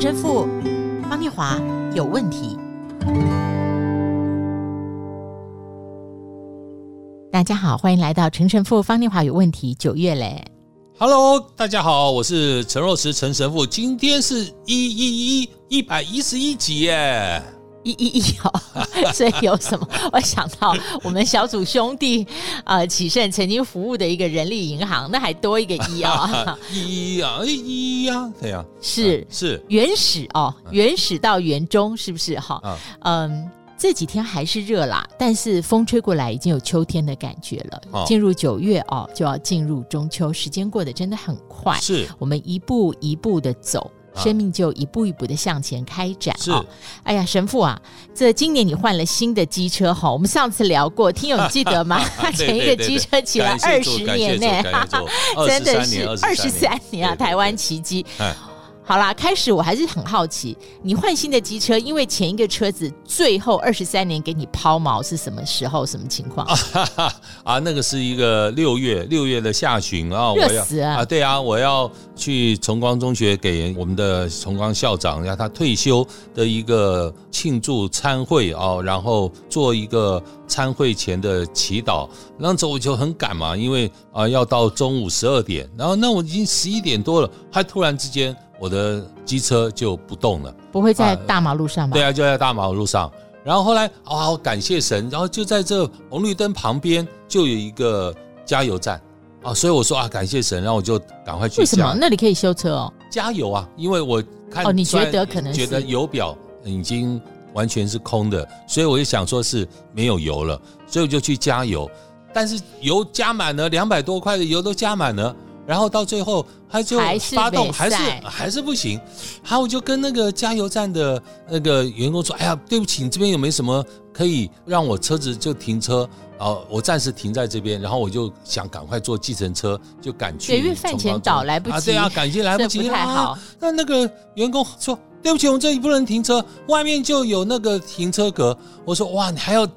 陈神父方念华有问题。大家好，欢迎来到陈神父方念华有问题。九月嘞，Hello，大家好，我是陈若石陈神父。今天是一一一一百一十一集耶，一一一哦，所以有什么？我想到我们小组兄弟呃启盛曾经服务的一个人力银行，那还多一个一啊，一啊一呀，对呀，是是原始哦，原始到元中是不是哈？嗯。这几天还是热啦，但是风吹过来已经有秋天的感觉了。进入九月哦，就要进入中秋，时间过得真的很快。是我们一步一步的走，生命就一步一步的向前开展。是，哎呀，神父啊，这今年你换了新的机车哈，我们上次聊过，听友你 记得吗？他前一个机车骑了二十年呢，真的是二十三年啊，台湾奇迹。好啦，开始我还是很好奇，你换新的机车，因为前一个车子最后二十三年给你抛锚是什么时候？什么情况？啊，啊，那个是一个六月六月的下旬啊，我要死啊，啊，对啊，我要去崇光中学给我们的崇光校长让他退休的一个庆祝参会啊，然后做一个参会前的祈祷。那时候我就很赶嘛，因为啊要到中午十二点，然后那我已经十一点多了，还突然之间。我的机车就不动了，不会在大马路上吗？对啊，就在大马路上。然后后来啊，感谢神，然后就在这红绿灯旁边就有一个加油站啊，所以我说啊，感谢神，然后我就赶快去。为什么那里可以修车哦？加油啊！因为我看哦，你觉得可能觉得油表已经完全是空的，所以我就想说是没有油了，所以我就去加油。但是油加满了，两百多块的油都加满了。然后到最后，他就发动还是还是，还是不行，然后我就跟那个加油站的那个员工说：“哎呀，对不起，你这边有没有什么可以让我车子就停车？哦我暂时停在这边，然后我就想赶快坐计程车就赶去。因为饭前倒来不及，啊对啊，赶去来不及不太好。啊，那那个员工说：对不起，我们这里不能停车，外面就有那个停车格。我说：哇，你还要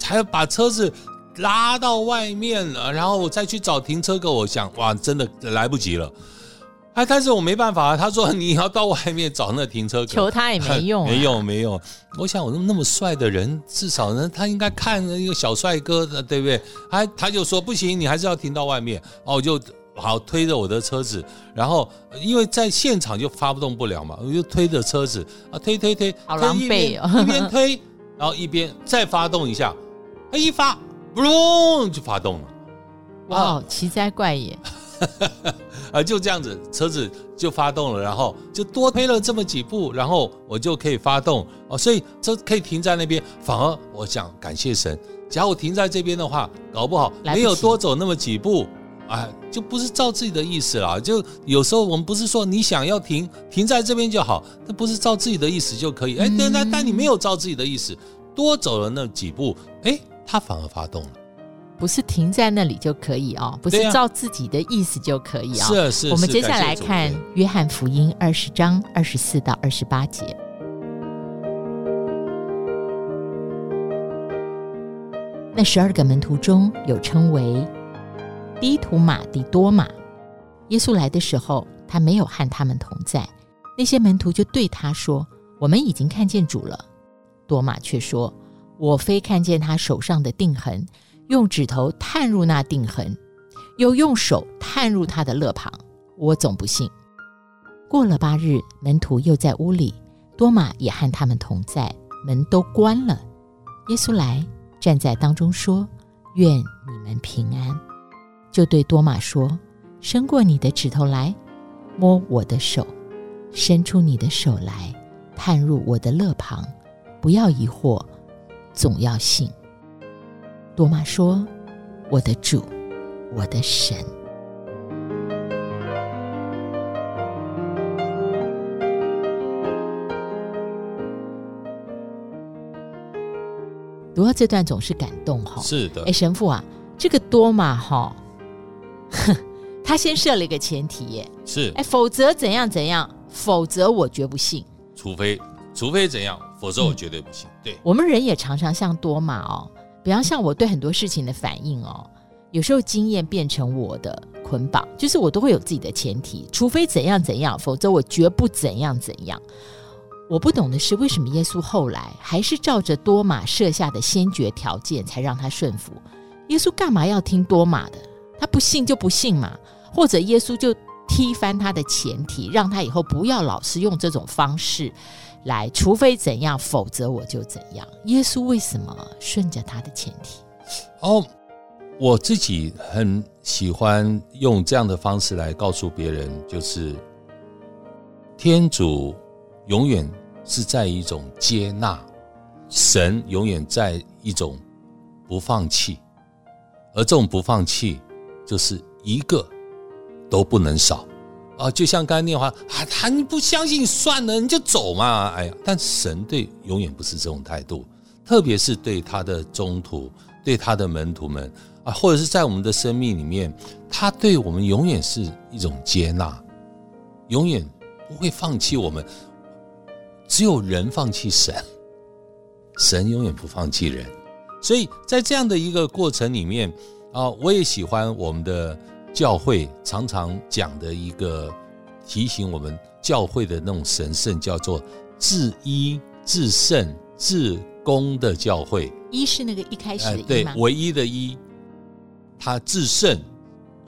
还要把车子。”拉到外面了，然后我再去找停车格。我想，哇，真的来不及了。哎，但是我没办法。他说你要到外面找那停车格，求他也没用，啊，没用，没用。我想，我那么那么帅的人，至少呢，他应该看一个小帅哥的，对不对？哎他就说不行，你还是要停到外面。哦，我就好推着我的车子，然后因为在现场就发不动不了嘛，我就推着车子啊，推推推，好狼狈哦，一边推，然后一边再发动一下，他一发。嘣就发动了，哇，奇哉怪也，啊，就这样子，车子就发动了，然后就多推了这么几步，然后我就可以发动哦，所以车可以停在那边。反而我想感谢神，假如我停在这边的话，搞不好没有多走那么几步，哎，就不是照自己的意思了。就有时候我们不是说你想要停停在这边就好，那不是照自己的意思就可以。哎，但但但你没有照自己的意思，多走了那几步，哎。他反而发动了，不是停在那里就可以哦，不是照自己的意思就可以啊、哦。是啊，是。我们接下来看约翰福音二十章二十四到二十八节。那十二个门徒中有称为低图马的多马，耶稣来的时候，他没有和他们同在。那些门徒就对他说：“我们已经看见主了。”多马却说。我非看见他手上的钉痕，用指头探入那钉痕，又用手探入他的肋旁，我总不信。过了八日，门徒又在屋里，多马也和他们同在，门都关了。耶稣来站在当中说：“愿你们平安。”就对多马说：“伸过你的指头来，摸我的手；伸出你的手来，探入我的肋旁，不要疑惑。”总要信。多玛说：“我的主，我的神。”读到这段总是感动哈。是的。哎，神父啊，这个多玛哈，他先设了一个前提耶。是。哎，否则怎样怎样？否则我绝不信。除非，除非怎样？否则我绝对不信。嗯、对，我们人也常常像多马哦，比方像我对很多事情的反应哦，有时候经验变成我的捆绑，就是我都会有自己的前提，除非怎样怎样，否则我绝不怎样怎样。我不懂的是，为什么耶稣后来还是照着多马设下的先决条件才让他顺服？耶稣干嘛要听多马的？他不信就不信嘛，或者耶稣就踢翻他的前提，让他以后不要老是用这种方式来，除非怎样，否则我就怎样。耶稣为什么顺着他的前提？哦，我自己很喜欢用这样的方式来告诉别人，就是天主永远是在一种接纳，神永远在一种不放弃。而这种不放弃，就是一个都不能少啊！就像刚才那话啊，他你不相信算了，你就走嘛！哎呀，但神对永远不是这种态度，特别是对他的宗徒、对他的门徒们啊，或者是在我们的生命里面，他对我们永远是一种接纳，永远不会放弃我们。只有人放弃神，神永远不放弃人。所以在这样的一个过程里面啊，我也喜欢我们的教会常常讲的一个提醒我们教会的那种神圣，叫做至一、至圣、至公的教会。一是那个一开始的一吗？对，唯一的一，它至圣，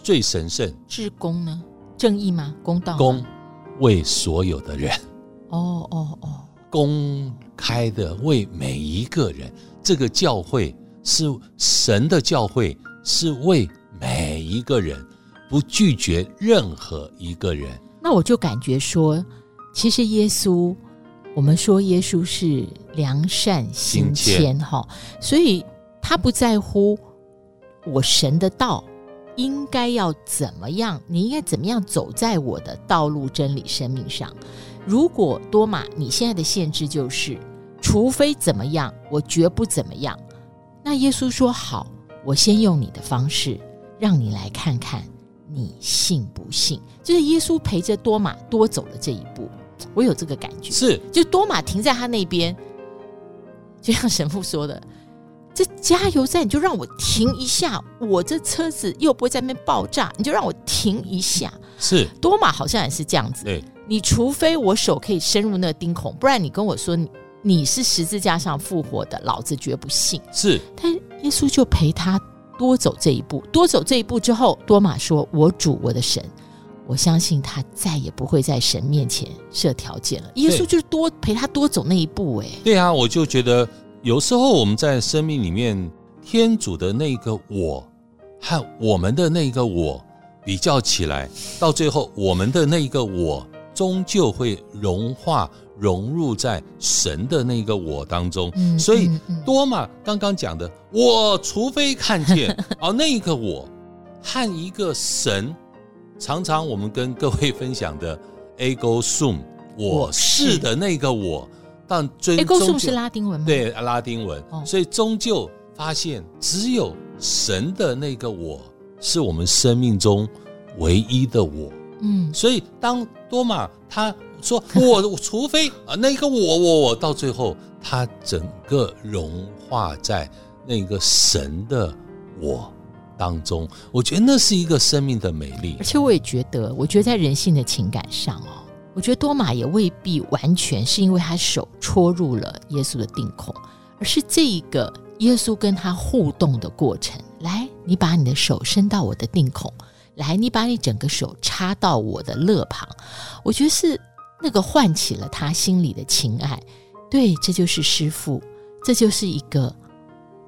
最神圣。至公呢？正义吗？公道？公为所有的人。哦哦哦，公开的为每一个人。这个教会是神的教会，是为每一个人，不拒绝任何一个人。那我就感觉说，其实耶稣，我们说耶稣是良善心谦哈，所以他不在乎我神的道应该要怎么样，你应该怎么样走在我的道路、真理、生命上。如果多玛，你现在的限制就是。除非怎么样，我绝不怎么样。那耶稣说好，我先用你的方式，让你来看看你信不信。就是耶稣陪着多马多走了这一步，我有这个感觉。是，就多马停在他那边，就像神父说的，这加油站你就让我停一下，我这车子又不会在那边爆炸，你就让我停一下。是，多马好像也是这样子。对，你除非我手可以深入那个钉孔，不然你跟我说你。你是十字架上复活的，老子绝不信。是，但耶稣就陪他多走这一步，多走这一步之后，多马说：“我主，我的神，我相信他再也不会在神面前设条件了。”耶稣就是多陪他多走那一步，哎，对啊，我就觉得有时候我们在生命里面，天主的那个我和我们的那个我比较起来，到最后我们的那个我终究会融化。融入在神的那个我当中，嗯、所以多玛刚刚讲的，我除非看见 哦，那个我和一个神，常常我们跟各位分享的 ego sum，我是的那个我，但最终 ego sum 是拉丁文吗？对，拉丁文，哦、所以终究发现只有神的那个我是我们生命中唯一的我。嗯，所以当多玛他。说 我除非啊，那个我我我到最后，他整个融化在那个神的我当中，我觉得那是一个生命的美丽。而且我也觉得，我觉得在人性的情感上哦，我觉得多玛也未必完全是因为他手戳入了耶稣的定孔，而是这一个耶稣跟他互动的过程。来，你把你的手伸到我的定孔，来，你把你整个手插到我的肋旁，我觉得是。那个唤起了他心里的情爱，对，这就是师父，这就是一个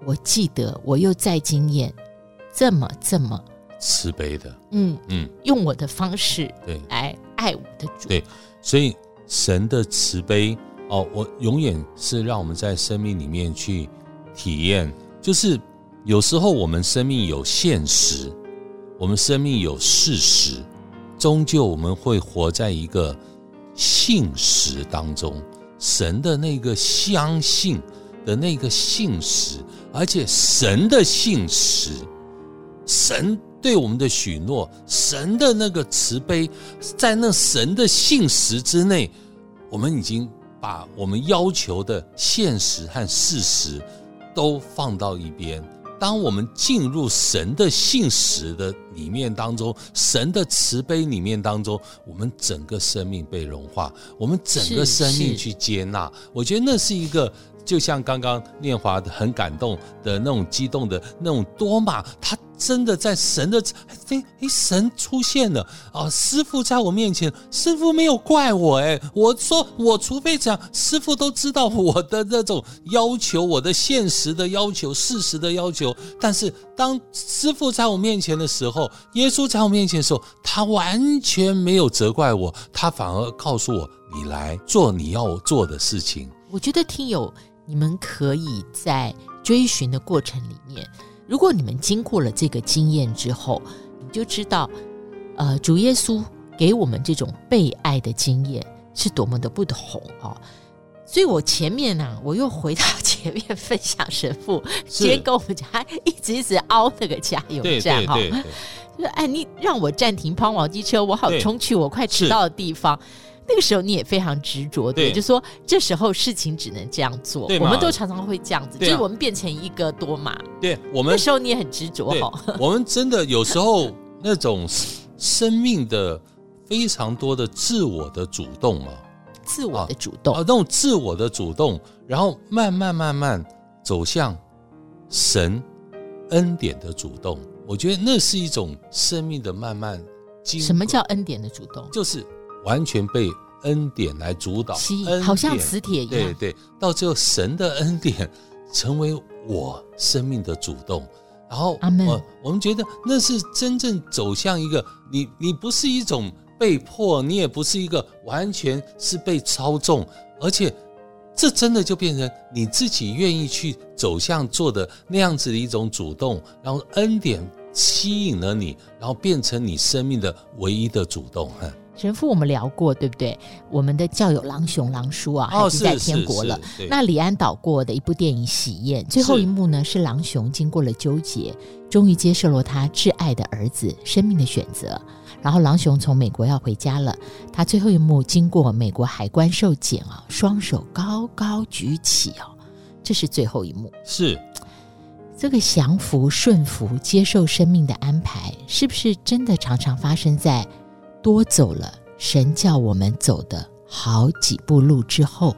我记得我又再经验这么这么慈悲的，嗯嗯，用我的方式对。来爱我的主，对，所以神的慈悲哦，我永远是让我们在生命里面去体验，就是有时候我们生命有现实，我们生命有事实，终究我们会活在一个。信实当中，神的那个相信的那个信实，而且神的信实，神对我们的许诺，神的那个慈悲，在那神的信实之内，我们已经把我们要求的现实和事实都放到一边，当我们进入神的信实的里面当中，神的慈悲里面当中，我们整个生命被融化，我们整个生命去接纳。我觉得那是一个。就像刚刚念华很感动的那种激动的那种多玛，他真的在神的哎哎，神出现了啊！师傅在我面前，师傅没有怪我哎，我说我除非这样，师傅都知道我的那种要求，我的现实的要求，事实的要求。但是当师傅在我面前的时候，耶稣在我面前的时候，他完全没有责怪我，他反而告诉我：“你来做你要做的事情。”我觉得听友。你们可以在追寻的过程里面，如果你们经过了这个经验之后，你就知道，呃，主耶稣给我们这种被爱的经验是多么的不同哦。所以我前面呢、啊，我又回到前面分享神父 今天跟我们讲，他一直一直凹那个加油站哈，就是哎，你让我暂停抛锚机车，我好冲去我快迟到的地方。那个时候你也非常执着，对，就说这时候事情只能这样做，我们都常常会这样子，就是我们变成一个多嘛。对，我们那时候你也很执着哈。我们真的有时候那种生命的非常多的自我的主动啊，自我的主动啊，那种自我的主动，然后慢慢慢慢走向神恩典的主动，我觉得那是一种生命的慢慢。什么叫恩典的主动？就是。完全被恩典来主导，好像磁铁一样。对对，到最后神的恩典成为我生命的主动，然后阿们，我们觉得那是真正走向一个你，你不是一种被迫，你也不是一个完全是被操纵，而且这真的就变成你自己愿意去走向做的那样子的一种主动，然后恩典吸引了你，然后变成你生命的唯一的主动，哈。神父，我们聊过，对不对？我们的教友郎雄郎叔啊，还是在天国了。那李安导过的一部电影《喜宴》，最后一幕呢，是郎雄经过了纠结，终于接受了他挚爱的儿子生命的选择。然后郎雄从美国要回家了，他最后一幕经过美国海关受检啊，双手高高举起哦，这是最后一幕。是这个降服、顺服、接受生命的安排，是不是真的常常发生在？多走了神叫我们走的好几步路之后，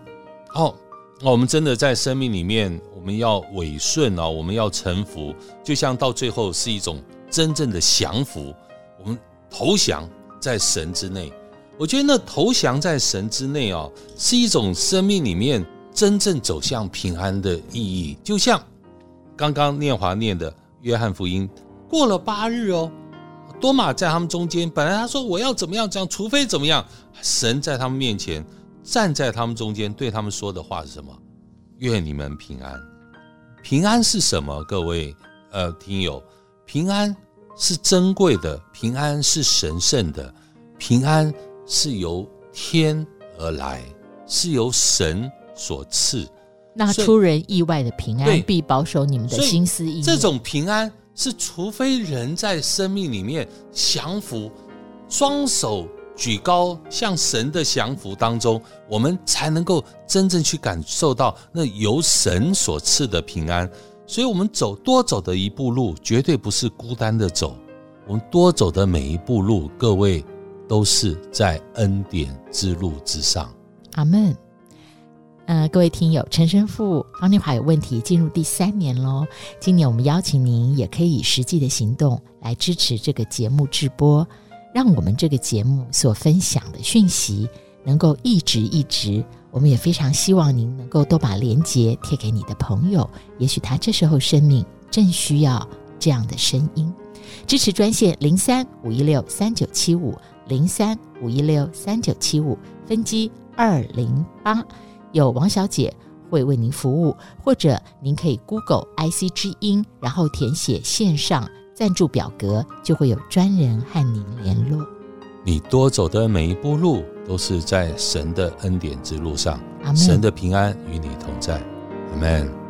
哦，那我们真的在生命里面，我们要委顺啊，我们要臣服，就像到最后是一种真正的降服，我们投降在神之内。我觉得那投降在神之内啊，是一种生命里面真正走向平安的意义。就像刚刚念华念的约翰福音，过了八日哦。多玛在他们中间，本来他说我要怎么样这样，除非怎么样。神在他们面前站在他们中间，对他们说的话是什么？愿你们平安。平安是什么？各位呃听友，平安是珍贵的，平安是神圣的，平安是由天而来，是由神所赐。那出人意外的平安，必保守你们的心思意念。这种平安。是，除非人在生命里面降服，双手举高向神的降服当中，我们才能够真正去感受到那由神所赐的平安。所以，我们走多走的一步路，绝对不是孤单的走。我们多走的每一步路，各位都是在恩典之路之上。阿门。呃，各位听友，陈神父方念华有问题，进入第三年喽。今年我们邀请您，也可以以实际的行动来支持这个节目直播，让我们这个节目所分享的讯息能够一直一直。我们也非常希望您能够多把连接贴给你的朋友，也许他这时候生命正需要这样的声音。支持专线零三五一六三九七五零三五一六三九七五分机二零八。有王小姐会为您服务，或者您可以 Google IC 之音，然后填写线上赞助表格，就会有专人和您联络。你多走的每一步路，都是在神的恩典之路上。神的平安与你同在，阿门。